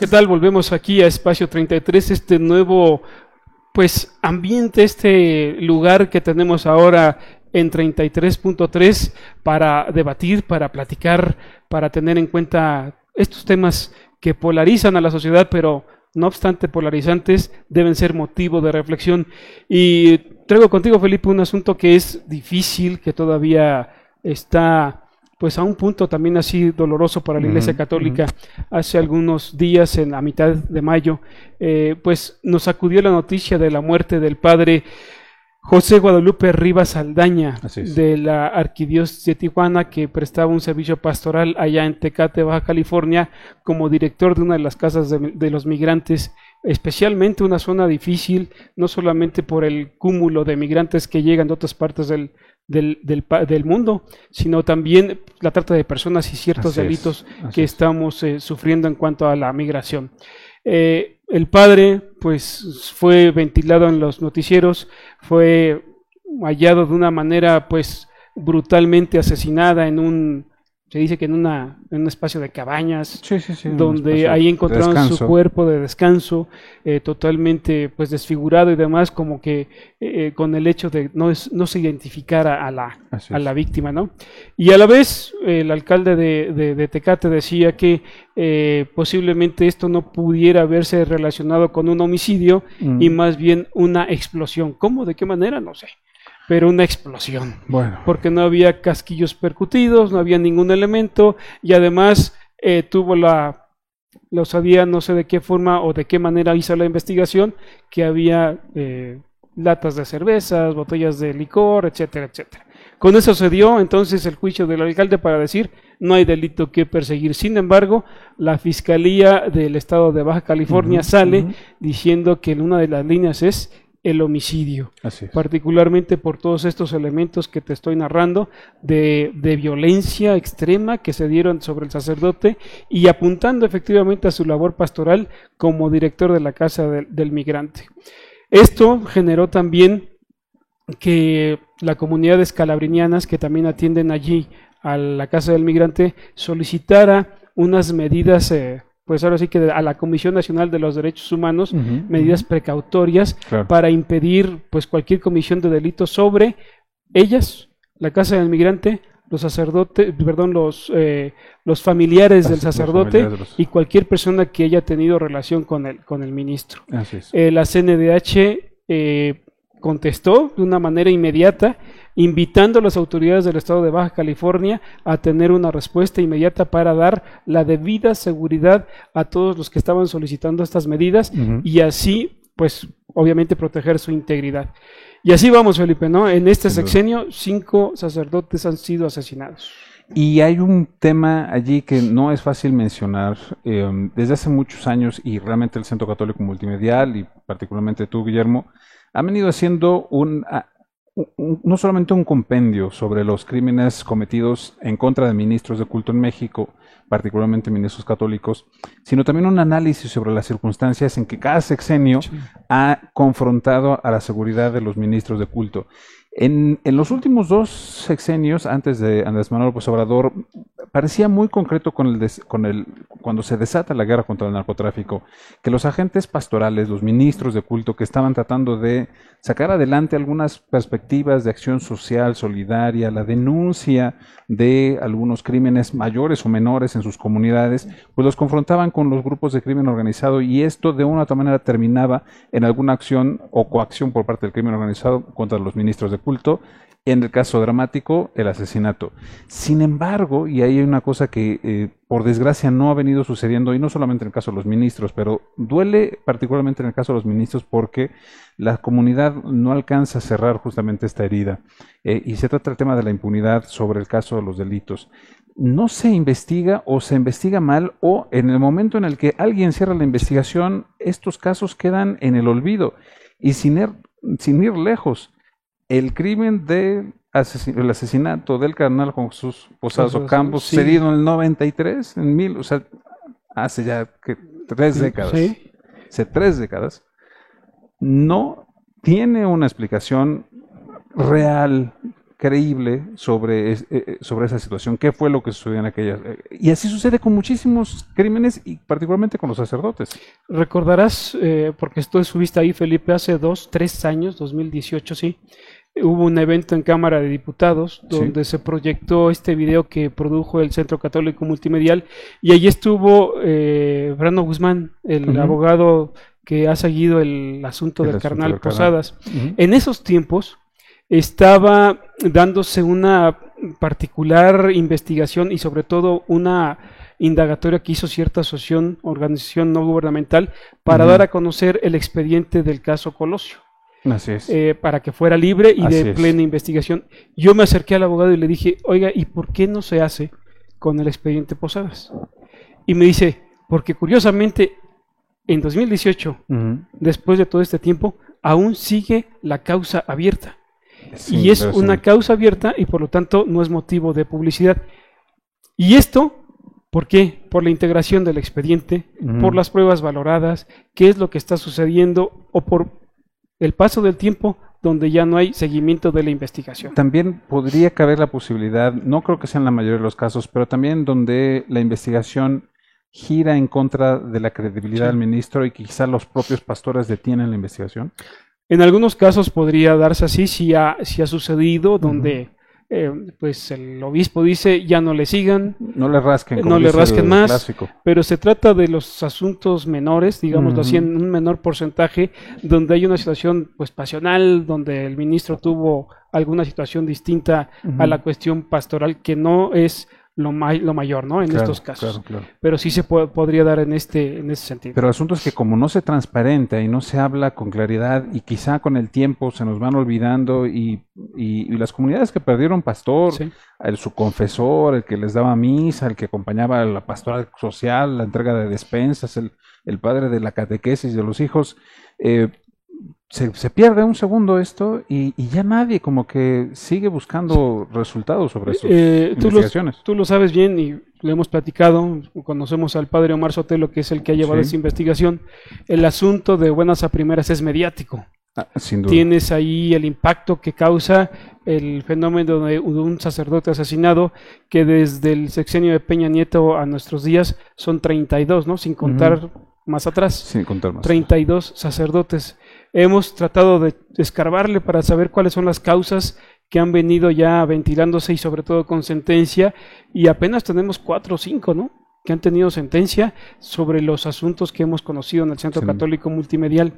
¿Qué tal? Volvemos aquí a Espacio 33, este nuevo pues ambiente, este lugar que tenemos ahora en 33.3 para debatir, para platicar, para tener en cuenta estos temas que polarizan a la sociedad, pero no obstante polarizantes, deben ser motivo de reflexión. Y traigo contigo, Felipe, un asunto que es difícil, que todavía está pues a un punto también así doloroso para la Iglesia Católica. Hace algunos días, en la mitad de mayo, eh, pues nos acudió la noticia de la muerte del padre José Guadalupe Rivas Aldaña, de la Arquidiócesis de Tijuana, que prestaba un servicio pastoral allá en Tecate, Baja California, como director de una de las casas de los migrantes especialmente una zona difícil, no solamente por el cúmulo de migrantes que llegan de otras partes del, del, del, mundo, sino también la trata de personas y ciertos delitos que estamos eh, sufriendo en cuanto a la migración. Eh, el padre, pues, fue ventilado en los noticieros, fue hallado de una manera, pues, brutalmente asesinada en un se dice que en, una, en un espacio de cabañas, donde ahí encontraron su cuerpo de descanso, eh, totalmente pues desfigurado y demás, como que eh, eh, con el hecho de no, no se identificara a la, a la víctima, ¿no? Y a la vez, el alcalde de, de, Tecate decía que posiblemente esto no pudiera haberse relacionado con un homicidio y mm. más bien una explosión. ¿Cómo? ¿De qué manera? No sé pero una explosión. Bueno. Porque no había casquillos percutidos, no había ningún elemento y además eh, tuvo la, lo sabía no sé de qué forma o de qué manera hizo la investigación, que había eh, latas de cervezas, botellas de licor, etcétera, etcétera. Con eso se dio entonces el juicio del alcalde para decir no hay delito que perseguir. Sin embargo, la Fiscalía del Estado de Baja California sale diciendo que una de las líneas es el homicidio, particularmente por todos estos elementos que te estoy narrando de, violencia extrema que se dieron sobre el sacerdote y apuntando efectivamente a su labor pastoral como director de la Casa del Migrante. Esto generó también que la comunidad de escalabrinianas que también atienden allí a la Casa del Migrante solicitara unas medidas eh, pues ahora sí que a la Comisión Nacional de los Derechos Humanos medidas precautorias para impedir pues cualquier comisión de delitos sobre ellas, la casa del migrante, los sacerdotes, perdón, los, eh, los familiares del sacerdote y cualquier persona que haya tenido relación con el, con el ministro. Eh, la CNDH eh, contestó de una manera inmediata invitando a las autoridades del estado de Baja California a tener una respuesta inmediata para dar la debida seguridad a todos los que estaban solicitando estas medidas y así, pues, obviamente proteger su integridad. Y así vamos, Felipe, ¿no? En este sexenio, cinco sacerdotes han sido asesinados. Y hay un tema allí que no es fácil mencionar. Em, desde hace muchos años, y realmente el Centro Católico Multimedial, y particularmente tú, Guillermo, han venido haciendo un, no solamente un compendio sobre los crímenes cometidos en contra de ministros de culto en México, particularmente ministros católicos, sino también un análisis sobre las circunstancias en que cada sexenio ha confrontado a la seguridad de los ministros de culto. En, los últimos dos sexenios, antes de Andrés Manuel López Obrador, parecía muy concreto con el, con el, cuando se desata la guerra contra el narcotráfico, que los agentes pastorales, los ministros de culto que estaban tratando de sacar adelante algunas perspectivas de acción social, solidaria, la denuncia de algunos crímenes mayores o menores en sus comunidades, pues los confrontaban con los grupos de crimen organizado y esto de una u otra manera terminaba en alguna acción o coacción por parte del crimen organizado contra los ministros de culto en el caso dramático, el asesinato. Sin embargo, y ahí hay una cosa que eh, por desgracia no ha venido sucediendo, y no solamente en el caso de los ministros, pero duele particularmente en el caso de los ministros porque la comunidad no alcanza a cerrar justamente esta herida. Eh, y se trata el tema de la impunidad sobre el caso de los delitos. No se investiga o se investiga mal o en el momento en el que alguien cierra la investigación, estos casos quedan en el olvido. Y sin ir, sin ir lejos, el crimen del el asesinato del carnal Juan Jesús Posadas Ocampos, sí. sucedido en el 93, en mil, o sea, hace ya que tres décadas, hace tres décadas, no tiene una explicación real creíble sobre, eh, eh, sobre esa situación, qué fue lo que sucedió en aquella... eh, y así sucede con muchísimos crímenes y particularmente con los sacerdotes. Recordarás, eh, porque esto subiste ahí, Felipe, hace dos, tres años, 2018, sí, hubo un evento en Cámara de Diputados Sí. donde se proyectó este video que produjo el Centro Católico Multimedial y allí estuvo eh, Brando Guzmán, el abogado que ha seguido el asunto El del asunto carnal del. Posadas. En esos tiempos estaba dándose una particular investigación y sobre todo una indagatoria que hizo cierta asociación, organización no gubernamental, para dar a conocer el expediente del caso Colosio, Así es. eh, para que fuera libre y Así de es. plena investigación. Yo me acerqué al abogado y le dije, oiga, ¿y por qué no se hace con el expediente Posadas? Y me dice, porque curiosamente, en 2018, Ujú. después de todo este tiempo, aún sigue la causa abierta. Sí, y es una sí. causa abierta y por lo tanto no es motivo de publicidad. Y esto, ¿por qué? Por la integración del expediente, por las pruebas valoradas, qué es lo que está sucediendo o por el paso del tiempo donde ya no hay seguimiento de la investigación. También podría caber la posibilidad, no creo que sea en la mayoría de los casos, pero también donde la investigación gira en contra de la credibilidad Sí. del ministro y quizá los propios pastores detienen la investigación. En algunos casos podría darse así si ha, si ha sucedido, donde eh, pues el obispo dice ya no le sigan, No le rasquen, Eh, no le rasquen más. clásico. pero se trata de los asuntos menores, digámoslo así, en un menor porcentaje, donde hay una situación pues pasional, donde el ministro tuvo alguna situación distinta a la cuestión pastoral, que no es lo, ma- lo mayor, ¿no? En Claro, estos casos. claro, claro. Pero sí se po- podría dar en este, en ese sentido. Pero el asunto es que como no se transparenta y no se habla con claridad y quizá con el tiempo se nos van olvidando y, y- y las comunidades que perdieron pastor, Sí. el, su confesor, el que les daba misa, el que acompañaba a la pastoral social, la entrega de despensas, el, el padre de la catequesis de los hijos, eh, se, se pierde un segundo esto y, y ya nadie como que sigue buscando resultados sobre sus Eh, tú, lo, investigaciones. tú lo sabes bien y lo hemos platicado, conocemos al padre Omar Sotelo, que es el que ha llevado Sí. esa investigación. El asunto de buenas a primeras es mediático. Ah, sin duda. Tienes ahí el impacto que causa el fenómeno de, de un sacerdote asesinado, que desde el sexenio de Peña Nieto a nuestros días son 32, ¿no? Sin contar más atrás. Sin contar más. 32 sacerdotes. Hemos tratado de escarbarle para saber cuáles son las causas que han venido ya ventilándose y sobre todo con sentencia y apenas tenemos cuatro o cinco, ¿no? Que han tenido sentencia sobre los asuntos que hemos conocido en el Centro Sí. Católico Multimedial.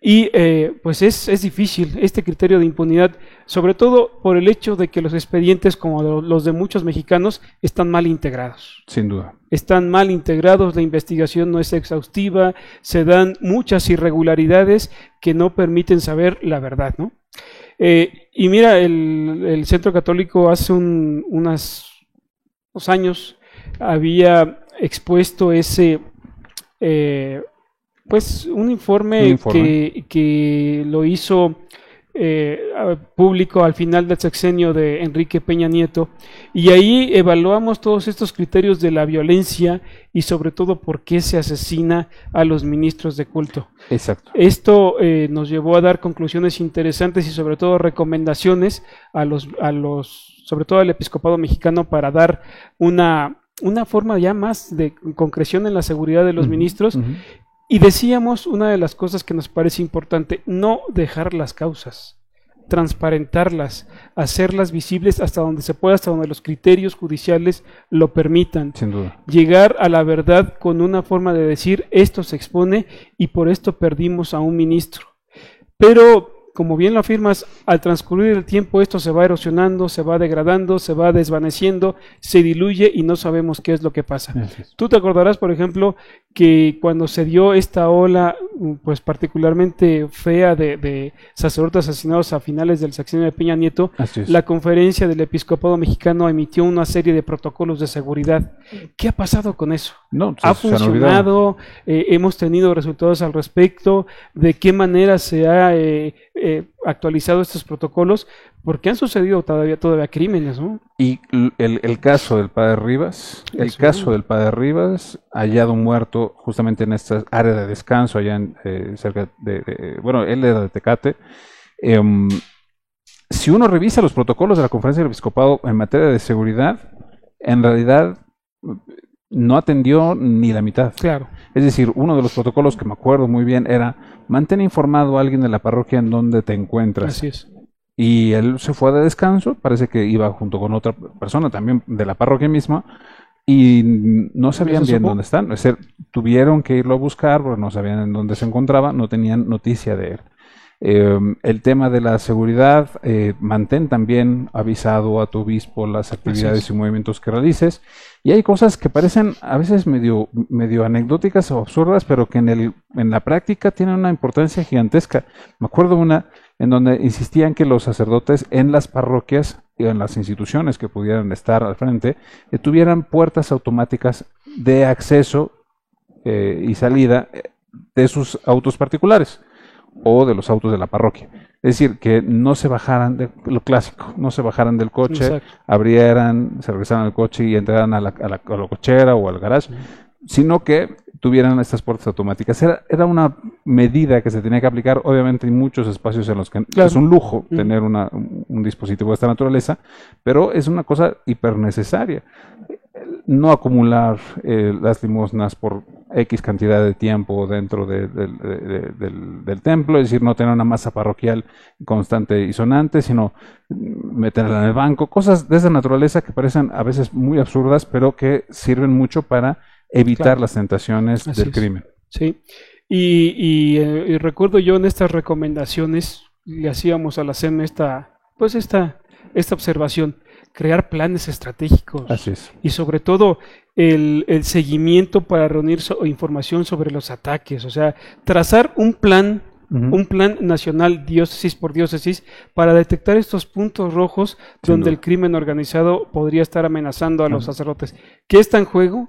Y eh, pues es, es difícil este criterio de impunidad, sobre todo por el hecho de que los expedientes, como lo- los de muchos mexicanos, están mal integrados Sin duda. están mal integrados, la investigación no es exhaustiva, se dan muchas irregularidades que no permiten saber la verdad, ¿no? Eh, y mira, el, el Centro Católico hace un- unas, unos años había expuesto ese, eh, pues, un informe, Un informe. Que, que lo hizo eh, público al final del sexenio de Enrique Peña Nieto y ahí evaluamos todos estos criterios de la violencia y sobre todo por qué se asesina a los ministros de culto. Exacto. Esto eh, nos llevó a dar conclusiones interesantes y sobre todo recomendaciones a los, a los, sobre todo al episcopado mexicano para dar una, una forma ya más de concreción en la seguridad de los ministros. Y decíamos una de las cosas que nos parece importante, no dejar las causas, transparentarlas, hacerlas visibles hasta donde se pueda, hasta donde los criterios judiciales lo permitan Sin duda. llegar a la verdad con una forma de decir esto se expone y por esto perdimos a un ministro. Pero, como bien lo afirmas, al transcurrir el tiempo esto se va erosionando, se va degradando, se va desvaneciendo, se diluye y no sabemos qué es lo que pasa. Tú te acordarás, por ejemplo, que cuando se dio esta ola, mm, pues particularmente fea de, de sacerdotes asesinados a finales del sexenio de Peña Nieto, la conferencia del episcopado mexicano emitió una serie de protocolos de seguridad. ¿Qué ha pasado con eso? No, ¿Ha se- se han olvidado. funcionado? Eh, ¿Hemos tenido resultados al respecto? ¿De qué manera se ha eh, eh, actualizado estos protocolos? Porque han sucedido todavía, todavía crímenes, ¿no? Y el, el caso del padre Rivas, el caso del padre Rivas, hallado muerto justamente en esta área de descanso allá en, eh, cerca de, de- bueno, él era de Tecate, em, si uno revisa los protocolos de la Conferencia del Episcopado en materia de seguridad, en realidad no atendió ni la mitad. Claro. Es decir, uno de los protocolos que me acuerdo muy bien era mantén informado a alguien de la parroquia en donde te encuentras. Así es. Y él se fue de descanso, parece que iba junto con otra persona también de la parroquia misma, y no sabían bien dónde están. Es decir, tuvieron que irlo a buscar porque no sabían en dónde se encontraba, no tenían noticia de él. Em, el tema de la seguridad, eh, mantén también avisado a tu obispo las actividades y movimientos que realices. Y hay cosas que parecen a veces medio, medio anecdóticas o absurdas, pero que en, el, en la práctica tienen una importancia gigantesca. Me acuerdo una en donde insistían que los sacerdotes en las parroquias y en las instituciones que pudieran estar al frente eh, tuvieran puertas automáticas de acceso eh, y salida de sus autos particulares o de los autos de la parroquia. Es decir, que no se bajaran de lo clásico, no se bajaran del coche, abrieran, se regresaran al coche y entraran a la, cochera o al garage, sino que tuvieran estas puertas automáticas. Era, era, una medida que se tenía que aplicar, obviamente hay muchos espacios en los que es un lujo tener un dispositivo de esta naturaleza, pero es una cosa hiper necesaria. No acumular eh, las limosnas por X cantidad de tiempo dentro del, templo, es decir, no tener una masa parroquial constante y sonante, sino meterla en el banco, cosas de esa naturaleza que parecen a veces muy absurdas, pero que sirven mucho para evitar las tentaciones del crimen. Sí, y, eh, y, recuerdo yo en estas recomendaciones, le hacíamos a la SEM esta, pues esta, esta observación crear planes estratégicos. Así es. Y sobre todo el, seguimiento para reunir información sobre los ataques. O sea, trazar un plan, un plan nacional diócesis por diócesis para detectar estos puntos rojos donde el crimen organizado podría estar amenazando a los sacerdotes. ¿Qué está en juego?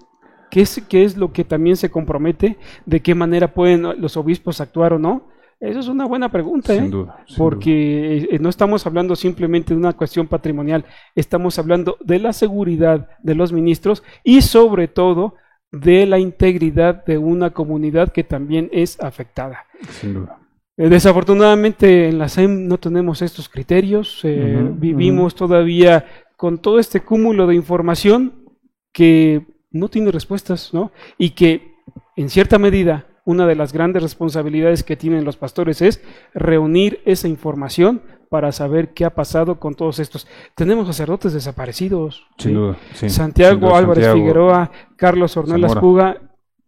¿Qué es, ¿Qué es lo que también se compromete? ¿De qué manera pueden los obispos actuar o no? Eso es una buena pregunta, sin ¿eh? duda, porque eh, no estamos hablando simplemente de una cuestión patrimonial, estamos hablando de la seguridad de los ministros y sobre todo de la integridad de una comunidad que también es afectada. Sin duda. Eh, desafortunadamente en la SEM no tenemos estos criterios, vivimos todavía con todo este cúmulo de información que no tiene respuestas, ¿no? Y que en cierta medida una de las grandes responsabilidades que tienen los pastores es reunir esa información para saber qué ha pasado con todos estos. Tenemos sacerdotes desaparecidos. Sin duda, Santiago Álvarez Figueroa, Carlos Ornelas Puga.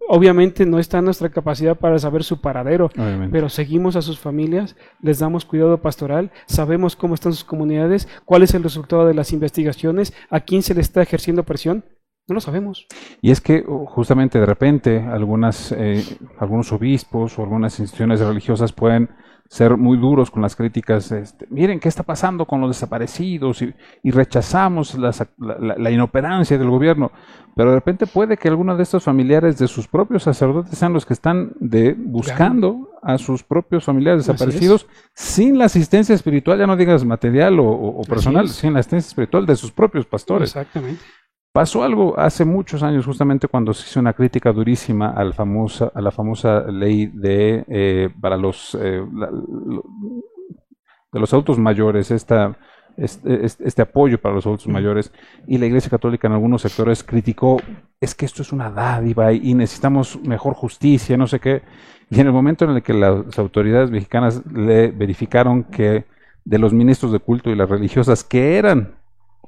Obviamente no está en nuestra capacidad para saber su paradero, pero seguimos a sus familias, les damos cuidado pastoral, sabemos cómo están sus comunidades, cuál es el resultado de las investigaciones, a quién se le está ejerciendo presión no lo sabemos. Y es que uh, justamente de repente algunas, eh, algunos obispos o algunas instituciones religiosas pueden ser muy duros con las críticas. Este, miren qué está pasando con los desaparecidos y, rechazamos la, inoperancia del gobierno. Pero de repente puede que algunos de estos familiares de sus propios sacerdotes sean los que están de, buscando a sus propios familiares desaparecidos sin la asistencia espiritual, ya no digas material o, o personal, sin la asistencia espiritual de sus propios pastores. Exactamente. Pasó algo hace muchos años, justamente cuando se hizo una crítica durísima al famosa, a la famosa ley de eh, para los eh, de los autos mayores, esta, este, este, apoyo para los adultos mayores, y la Iglesia Católica en algunos sectores criticó, es que esto es una dádiva y necesitamos mejor justicia, no sé qué. Y en el momento en el que las autoridades mexicanas le verificaron que de los ministros de culto y las religiosas que eran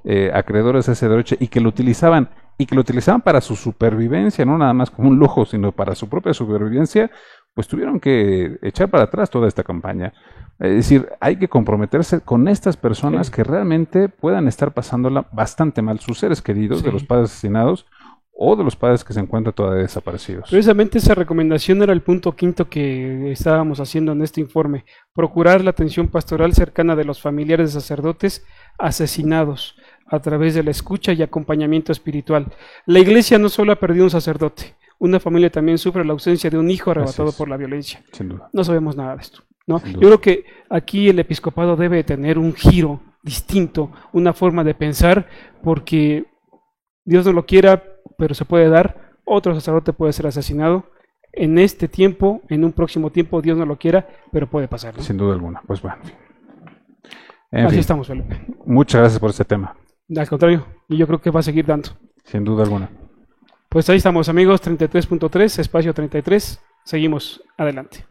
eh, acreedores a ese derecho y que lo utilizaban y que lo utilizaban para su supervivencia, no nada más como un lujo, sino para su propia supervivencia, pues tuvieron que echar para atrás toda esta campaña. Es decir, hay que comprometerse con estas personas que realmente puedan estar pasándola bastante mal, sus seres queridos de los padres asesinados o de los padres que se encuentran todavía desaparecidos. Precisamente esa recomendación era el punto quinto que estábamos haciendo en este informe, procurar la atención pastoral cercana de los familiares de sacerdotes asesinados a través de la escucha y acompañamiento espiritual. La iglesia no solo ha perdido un sacerdote, una familia también sufre la ausencia de un hijo arrebatado por la violencia. Sin duda. No sabemos nada de esto. ¿no? Yo creo que aquí el episcopado debe tener un giro distinto, una forma de pensar, porque Dios no lo quiera, pero se puede dar, otro sacerdote puede ser asesinado. En este tiempo, en un próximo tiempo, Dios no lo quiera, pero puede pasar. Sin duda alguna. Pues bueno. En Así fin, estamos, Felipe. muchas gracias por este tema, al contrario, y yo creo que va a seguir dando. Sin duda alguna. Pues ahí estamos, amigos, 33.3, espacio 33. Seguimos adelante.